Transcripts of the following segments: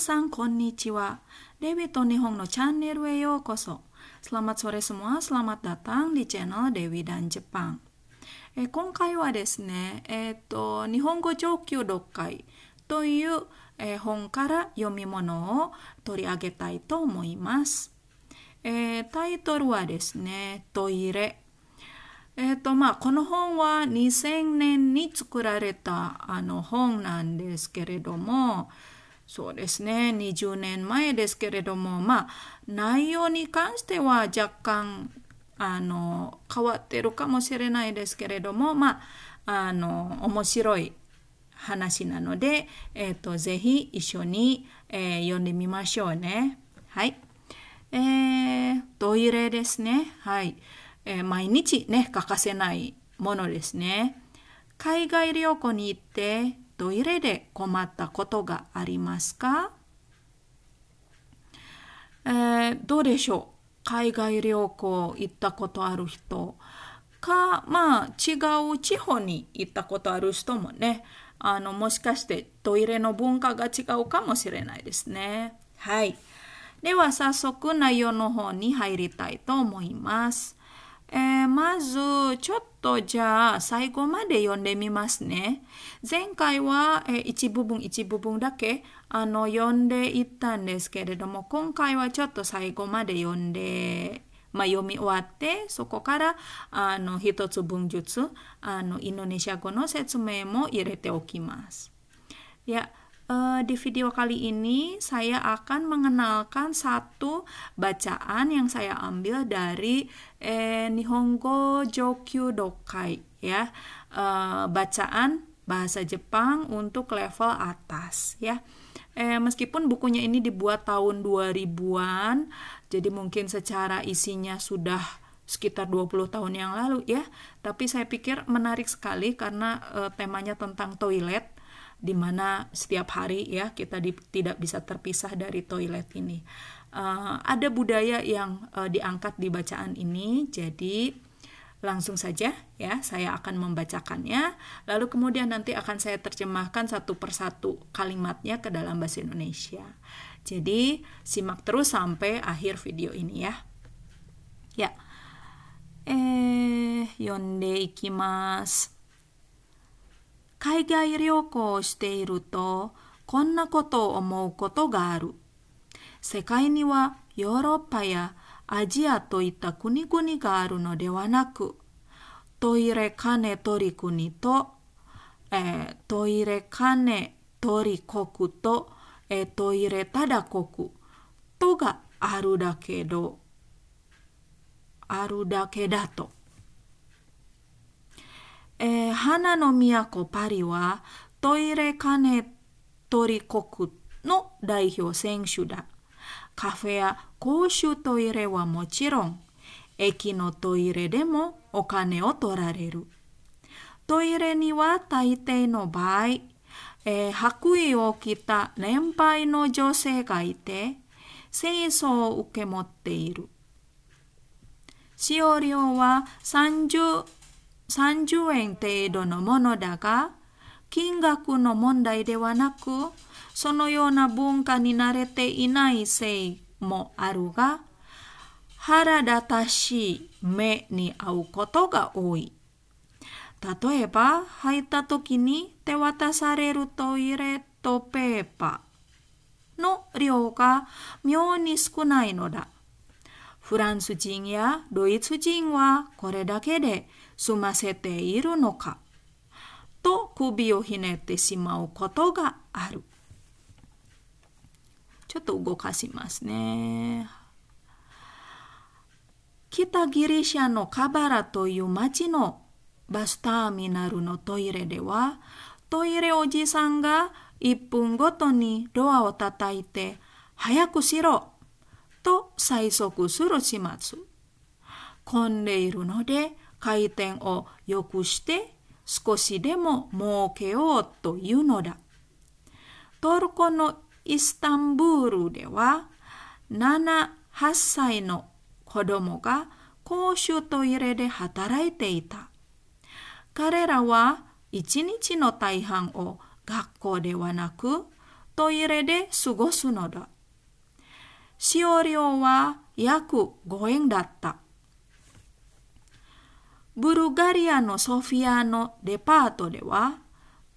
さん、こんにちは。レビと日本のチャンネルへようこそ。Selamat sore semua, selamat datang え今回はですね、えーと、日本語上級読解という、え、本から読み物を取り上げたいと思います。え、タイトルはですね、トイレ。えーとまあ、この本は2000年に作られたあの本なんですけれども、そうですね、20年前ですけれども、まあ、内容に関しては若干、あの、変わってるかもしれないですけれども、まあ、あの、面白い話なので、えっ、ー、と、ぜひ一緒に、えー、読んでみましょうね。はい。えー、トイレですね。はい。えー、毎日ね、欠かせないものですね。海外旅行に行ってトイレで困ったことがありますか、えー、どうでしょう？海外旅行行ったことある人？か、まあ違う地方に行ったことある人もね、あの、もしかしてトイレの文化が違うかもしれないですね。はい。では早速内容の方に入りたいと思います。えー、まず、ちょっとじゃあ最後まで読んでみますね。前回は、えー、一部分一部分だけあの読んでいったんですけれども、今回はちょっと最後まで読んで、まあ、読み終わって、そこからあの一つ分ずつあのインドネシア語の説明も入れておきます。いや、Uh, di video kali ini saya akan mengenalkan satu bacaan yang saya ambil dari eh, Nihongo Jokyu Dokai ya. Uh, bacaan bahasa Jepang untuk level atas ya. Eh, meskipun bukunya ini dibuat tahun 2000-an, jadi mungkin secara isinya sudah sekitar 20 tahun yang lalu ya. Tapi saya pikir menarik sekali karena eh, temanya tentang toilet di mana setiap hari ya kita di, tidak bisa terpisah dari toilet ini. Uh, ada budaya yang uh, diangkat di bacaan ini, jadi langsung saja ya saya akan membacakannya, lalu kemudian nanti akan saya terjemahkan satu persatu kalimatnya ke dalam bahasa Indonesia. Jadi simak terus sampai akhir video ini ya. Ya. Eh, yonde ikimasu. 海外旅行をしているとこんなことを思うことがある。世界にはヨーロッパやアジアといった国々があるのではなく、トイレ金取り国と、えー、トイレ金取り国と、えー、トイレただ国とがあるだけど、あるだけだと。えー、花の都パリはトイレ金取国の代表選手だ。カフェや公衆トイレはもちろん、駅のトイレでもお金を取られる。トイレには大抵の場合、えー、白衣を着た年配の女性がいて、清掃を受け持っている。使用料は30 30円程度のものだが、金額の問題ではなく、そのような文化に慣れていないせいもあるが、腹立たしい目に遭うことが多い。例えば、入った時に手渡されるトイレットペーパーの量が妙に少ないのだ。フランス人やドイツ人はこれだけで済ませているのか？と首をひねってしまうことがある。ちょっと動かしますね。北ギリシャのカバラという町のバスターミナルのトイレでは、トイレおじさんが1分ごとにドアを叩いて、早くしろと催促する始末。混んでいるので、回転を良くして少しでも儲けようというのだ。トルコのイスタンブールでは7、8歳の子供が公衆トイレで働いていた。彼らは一日の大半を学校ではなくトイレで過ごすのだ。使用料は約5円だった。ブルガリアのソフィアのデパートでは、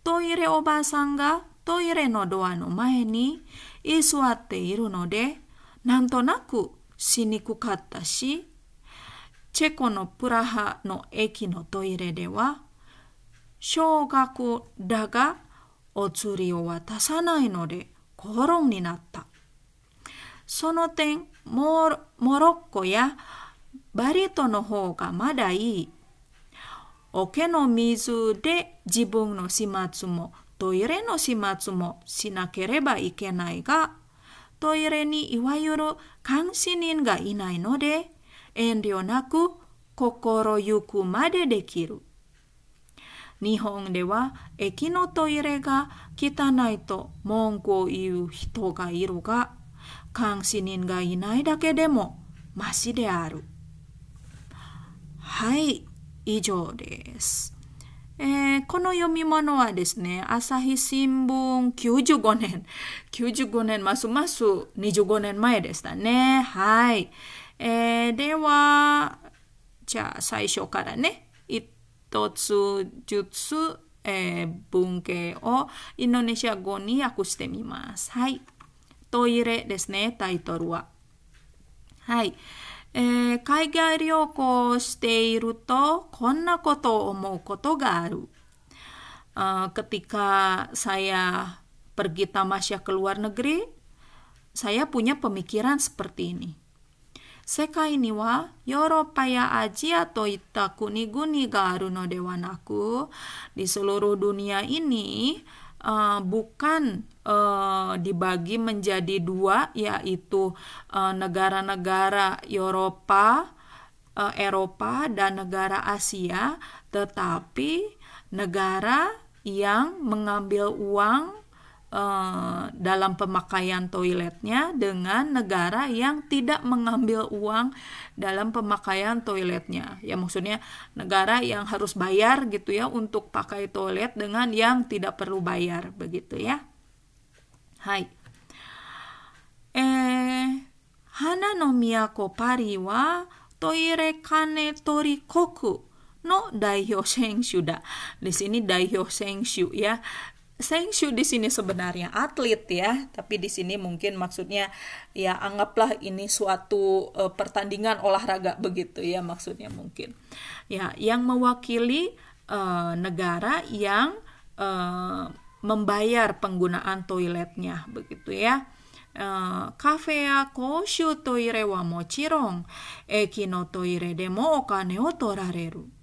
トイレおばあさんがトイレのドアの前に居座っているので、なんとなくしにくかったし、チェコのプラハの駅のトイレでは、小学だがお釣りを渡さないので口論になった。その点モロッコやバリ島の方がまだいい。桶の水で自分の始末もトイレの始末もしなければいけないが、トイレにいわゆる監視人がいないので、遠慮なく心ゆくまでできる。日本では駅のトイレが汚いと文句を言う人がいるが、監視人がいないだけでもマシである。はい、以上です。えー、この読み物はですね、朝日新聞95年、95年ますます25年前でしたね。はい。えー、では、じゃあ最初からね、一つずつ、えー、文系をインドネシア語に訳してみます。はい。トイレですね、タイトルは。はい。えー、海外旅行をしているとこんなことを思うことがある。Uh, ketika saya pergi tamasya ke luar negeri, saya punya pemikiran seperti ini. Sekai ni wa Eropa ya aji atau ita kuni-guni ga aru no dewanaku. Di seluruh dunia ini uh, bukan uh, dibagi menjadi dua yaitu uh, negara-negara Eropa, uh, Eropa dan negara Asia, tetapi negara yang mengambil uang Eh, dalam pemakaian toiletnya dengan negara yang tidak mengambil uang dalam pemakaian toiletnya. Ya maksudnya negara yang harus bayar gitu ya untuk pakai toilet dengan yang tidak perlu bayar begitu ya. Hai. Eh hana no miyako pari wa toire kane tori koku no daihyo sengshu da. Di sini daihyo ya. Sengshu di sini sebenarnya atlet ya, tapi di sini mungkin maksudnya ya anggaplah ini suatu uh, pertandingan olahraga begitu ya maksudnya mungkin. Ya, yang mewakili uh, negara yang uh, membayar penggunaan toiletnya begitu ya. Kafe ya koshu toire wa mochiron eki no toire demo okane o torareru.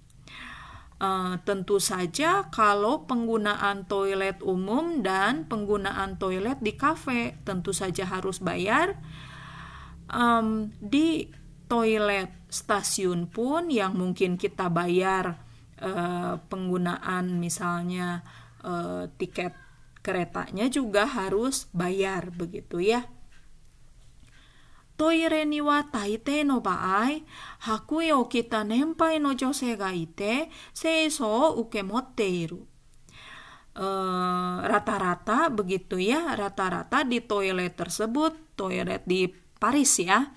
Uh, tentu saja kalau penggunaan toilet umum dan penggunaan toilet di kafe tentu saja harus bayar. Um, di toilet stasiun pun yang mungkin kita bayar uh, penggunaan misalnya uh, tiket keretanya juga harus bayar begitu ya toire ni wa daite no baai, hakui o kita nenpai no jose ga ite, seiso o ukemotte iru. E, rata-rata begitu ya, rata-rata di toilet tersebut, toilet di Paris ya,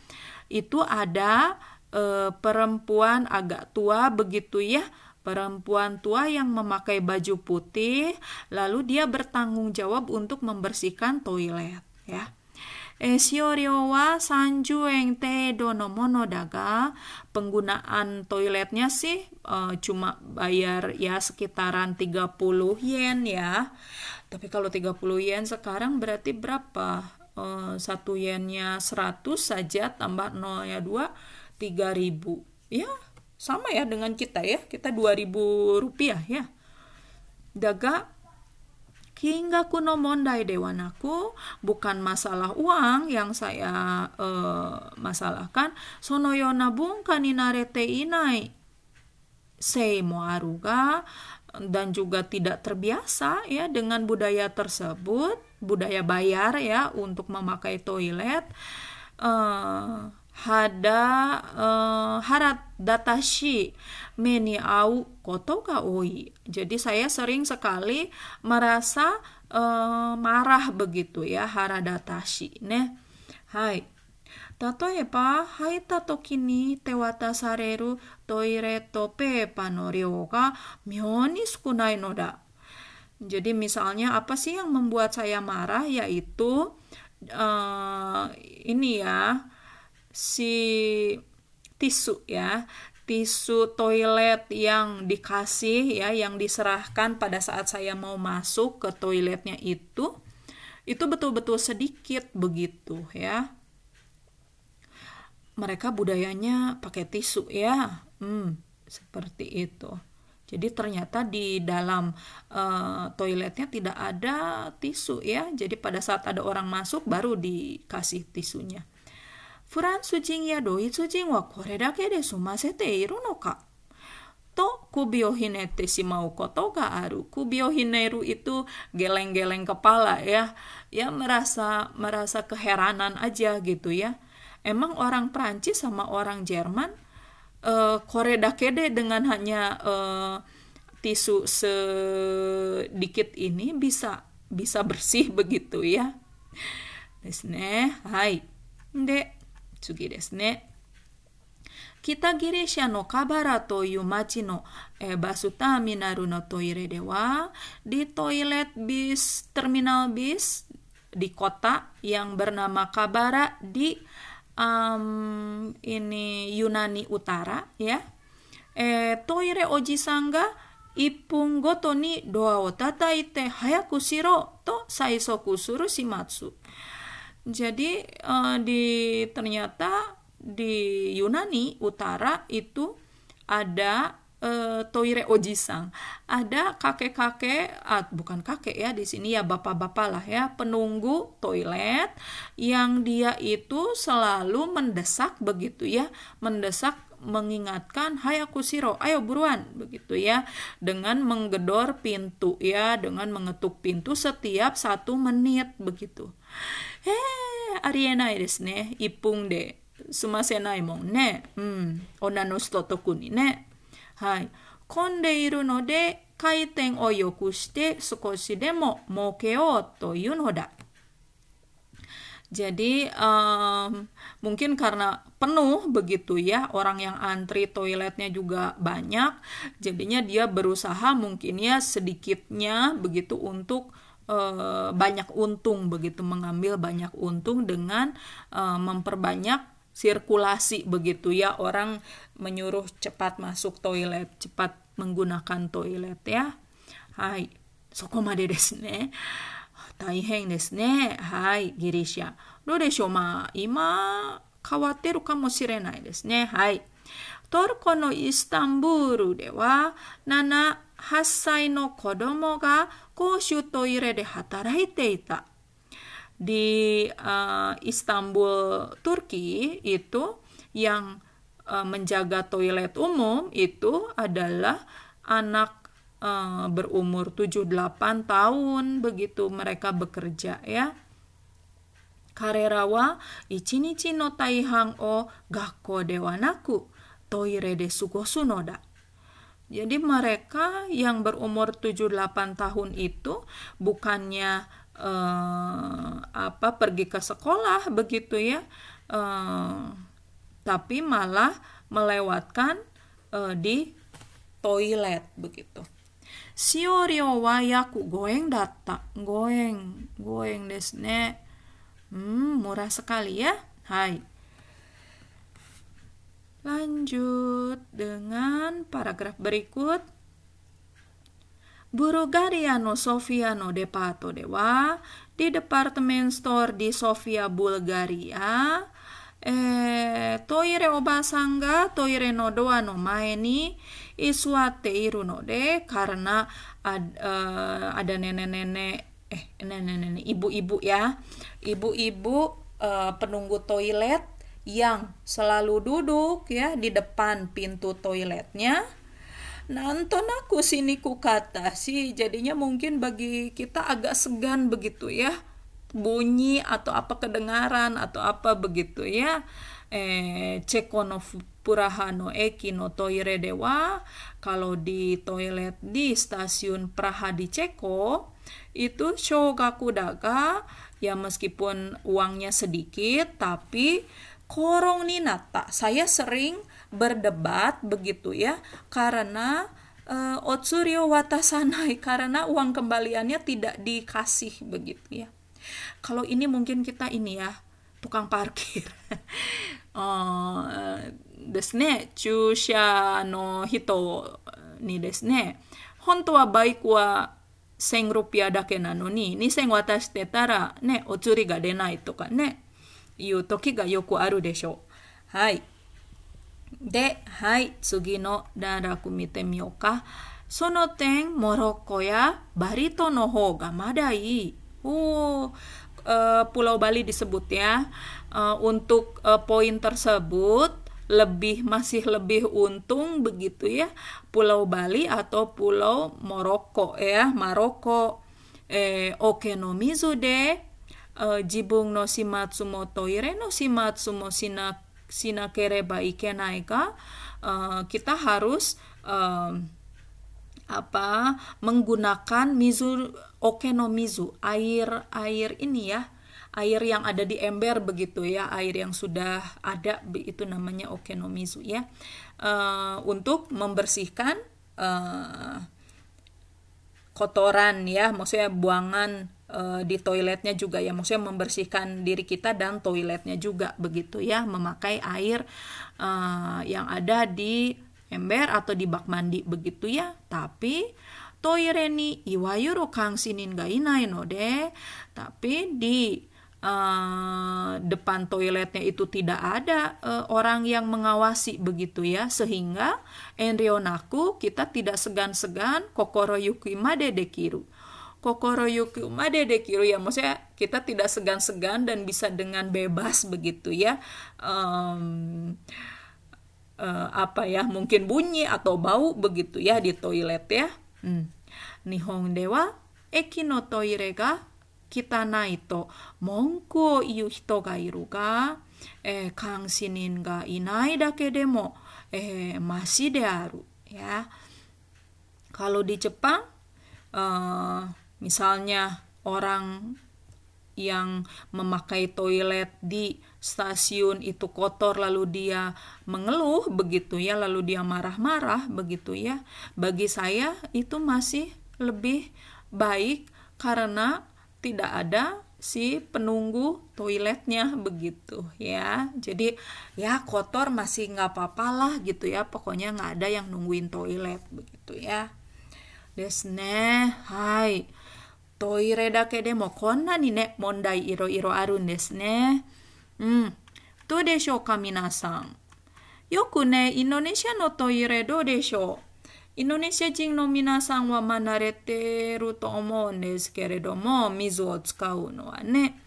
itu ada e, perempuan agak tua begitu ya, perempuan tua yang memakai baju putih, lalu dia bertanggung jawab untuk membersihkan toilet ya. E shiorio wa sanjueng te donomono daga. Penggunaan toiletnya sih e, cuma bayar ya sekitaran 30 yen ya. Tapi kalau 30 yen sekarang berarti berapa? Eh, satu yennya 100 saja tambah 0 ya 2 3000 ya sama ya dengan kita ya kita 2000 rupiah ya daga Kingaku no mondai dewanaku bukan masalah uang yang saya uh, masalahkan. Sono yona bunka ni narete inai sei aruga dan juga tidak terbiasa ya dengan budaya tersebut, budaya bayar ya untuk memakai toilet. Uh, hada eh, uh, harat datashi meni au koto ka oi. Jadi saya sering sekali merasa uh, marah begitu ya hara datashi ne. Hai. Tatoeba haita toki ni te watasareru toire to pepa no ryo ga myou ni sukunai no da. Jadi misalnya apa sih yang membuat saya marah yaitu uh, ini ya si tisu ya tisu toilet yang dikasih ya yang diserahkan pada saat saya mau masuk ke toiletnya itu itu betul-betul sedikit begitu ya mereka budayanya pakai tisu ya hmm, seperti itu jadi ternyata di dalam uh, toiletnya tidak ada tisu ya. Jadi pada saat ada orang masuk baru dikasih tisunya. Furansu jin ya doitsu jin wa kore dake de sumasete iru no ka? To kubi o hinete shimau koto ga aru. Kubi o hineru itu geleng-geleng kepala ya. Ya merasa merasa keheranan aja gitu ya. Emang orang Prancis sama orang Jerman uh, koredakede dengan hanya uh, tisu sedikit ini bisa bisa bersih begitu ya. ですね。 はい。で、次ですね。北ギリシャのカバラという町の、えー、バスターミナルのトイレでは、di toilet bis terminal bis di kota yang bernama Kabara di um, ini Yunani Utara ya. Eh, toire oji sangga ipung goto ni doa o tataite hayaku shiro to saisoku suru shimatsu. Jadi uh, di ternyata di Yunani Utara itu ada uh, toire ojisang. Ada kakek-kakek, ah, bukan kakek ya di sini ya bapak-bapak lah ya, penunggu toilet yang dia itu selalu mendesak begitu ya, mendesak mengingatkan hai aku siro ayo buruan begitu ya dengan menggedor pintu ya dengan mengetuk pintu setiap satu menit begitu eh arienai desu ne ipung de sumasenai mon ne hmm ona no shito toku ni ne はい。混んでいるので回転を良くして少しでも儲けようというのだ。Jadi um, mungkin karena penuh begitu ya orang yang antri toiletnya juga banyak, jadinya dia berusaha mungkin ya sedikitnya begitu untuk uh, banyak untung begitu mengambil banyak untung dengan uh, memperbanyak sirkulasi begitu ya orang menyuruh cepat masuk toilet cepat menggunakan toilet ya hai soko made desu ne taihen desu ne hai girisha do desho ma ima 変わってるかもしれないですね。はい。トルコのイスタンブールでは7、 8歳の子供が公衆トイレで働いていた。di uh, Istanbul, Turki itu yang uh, menjaga toilet umum itu adalah anak uh, berumur 7-8 tahun begitu mereka bekerja ya. Karera wa ichinichi no taihang o gakko de wa naku toire de sugosu no da. jadi mereka yang berumur 7-8 tahun itu bukannya uh, apa pergi ke sekolah begitu ya uh, tapi malah melewatkan uh, di toilet begitu. Siorio wa yaku goeng data goeng goeng desne. Hmm murah sekali ya. Hai lanjut dengan paragraf berikut. Bulgariano Sofiano Depato Dewa di departemen store di Sofia, Bulgaria. Eh, toire obasanga toire no doa no mae ni isuate iru no de karena ad, uh, ada nenek-nenek eh nenek-nenek ibu-ibu ya. Ibu-ibu uh, penunggu toilet yang selalu duduk ya di depan pintu toiletnya. Nonton aku sini ku kata sih jadinya mungkin bagi kita agak segan begitu ya. Bunyi atau apa kedengaran atau apa begitu ya. Eh, Ceko no Puraha no Eki no Toire dewa. Kalau di toilet di stasiun Praha di Ceko itu shogaku daga. Ya meskipun uangnya sedikit tapi korong ninata saya sering berdebat begitu ya karena uh, otsurio watasanai karena uang kembaliannya tidak dikasih begitu ya kalau ini mungkin kita ini ya tukang parkir uh, ですね駐車の人にですね本当はバイクは1000ルピアだけなのに2000渡してたらねお釣りが出ないとかね いう時がよくあるでしょうはいではい次の段落見てみようかその点モロッコやバリ島の方がまだいいお uh, Pulau Bali disebut ya. Uh, untuk uh, poin tersebut lebih masih lebih untung begitu ya Pulau Bali atau Pulau Maroko ya Maroko eh, oke no mizu de uh, jibung no shimatsu mo toire no shimatsu mo sina sina kereba ikenai ka? Uh, kita harus apa menggunakan mizu oke no mizu air air ini ya. Air yang ada di ember begitu ya air yang sudah ada itu namanya okenomizu ya. Uh, untuk membersihkan uh, kotoran ya maksudnya buangan uh, di toiletnya juga ya maksudnya membersihkan diri kita dan toiletnya juga begitu ya memakai air uh, yang ada di ember atau di bak mandi begitu ya. Tapi toire ni iwayuru kang sinin ga inai no de tapi di uh, depan toiletnya itu tidak ada uh, orang yang mengawasi begitu ya. Sehingga enrionaku kita tidak segan-segan kokoro yuki made dekiru kokoro yuki umade dekiru ya. Maksudnya kita tidak segan-segan dan bisa dengan bebas begitu ya. Um, uh, apa ya mungkin bunyi atau bau begitu ya di toilet ya. Hmm. nihong dewa eki no toire ga kita naito monku o iu hito ga iru ga? Eh, kanshinin ga inai dake demo? Eh, masih de aru ya. Kalau di Jepang uh, misalnya orang yang memakai toilet di stasiun itu kotor lalu dia mengeluh begitu ya lalu dia marah-marah begitu ya bagi saya itu masih lebih baik karena tidak ada si penunggu toiletnya begitu ya. Jadi ya kotor masih nggak apa-apa lah gitu ya pokoknya nggak ada yang nungguin toilet begitu ya. Desne hai トイレだけでもこんなにね、問題いろいろあるんですね。うん。どうでしょうか、皆さん。よくね、インドネシアのトイレどうでしょうインドネシア人の皆さんはま慣れてると思うんですけれども、水を使うのはね。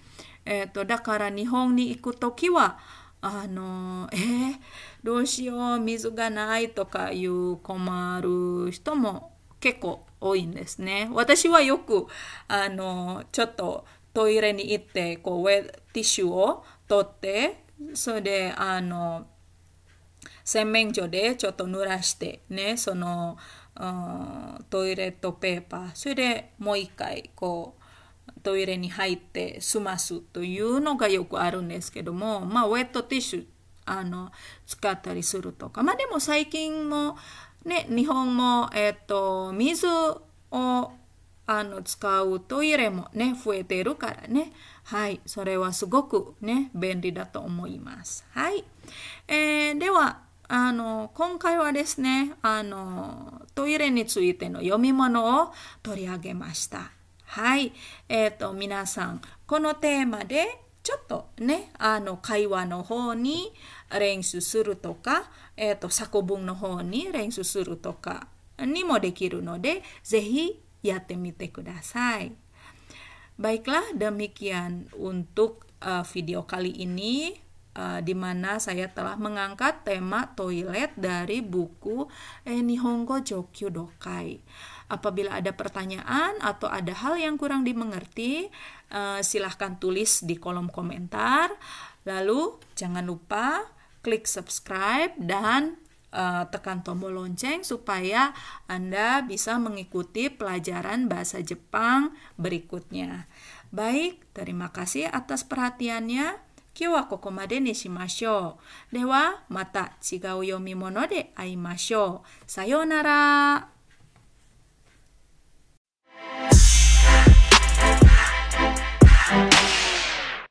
えっ、ー、と、だから日本に行くときは、あの、えー、どうしよう、水がないとかいう困る人も結構多いんですね。私はよく、あの、ちょっとトイレに行って、こう、ウェティッシュを取って、それで、あの、洗面所でちょっと濡らしてねその、うん、トイレットペーパーそれでもう一回こうトイレに入って済ますというのがよくあるんですけどもまあウェットティッシュあの使ったりするとかまあでも最近もね日本もえっ、と水をあの使うトイレもね増えているからねはいそれはすごくね便利だと思いますはい、えー、ではあの、今回はですね、あの、トイレについての読み物を取り上げました。はい。えっ、ー、と、皆さん、このテーマで、ちょっとね、あの、会話の方に練習するとか、えっ、ー、と、作文の方に練習するとかにもできるので、ぜひやってみてください。Baiklah, demikian untuk uh, video kali ini. uh, di mana saya telah mengangkat tema toilet dari buku eh, Nihongo Jokyu Dokai. Apabila ada pertanyaan atau ada hal yang kurang dimengerti, uh, silahkan tulis di kolom komentar Lalu jangan lupa klik subscribe dan uh, tekan tombol lonceng supaya Anda bisa mengikuti pelajaran bahasa Jepang berikutnya. Baik, terima kasih atas perhatiannya. 今日はここまでにしましょう。では、また違う読み物で会いましょう。さようなら。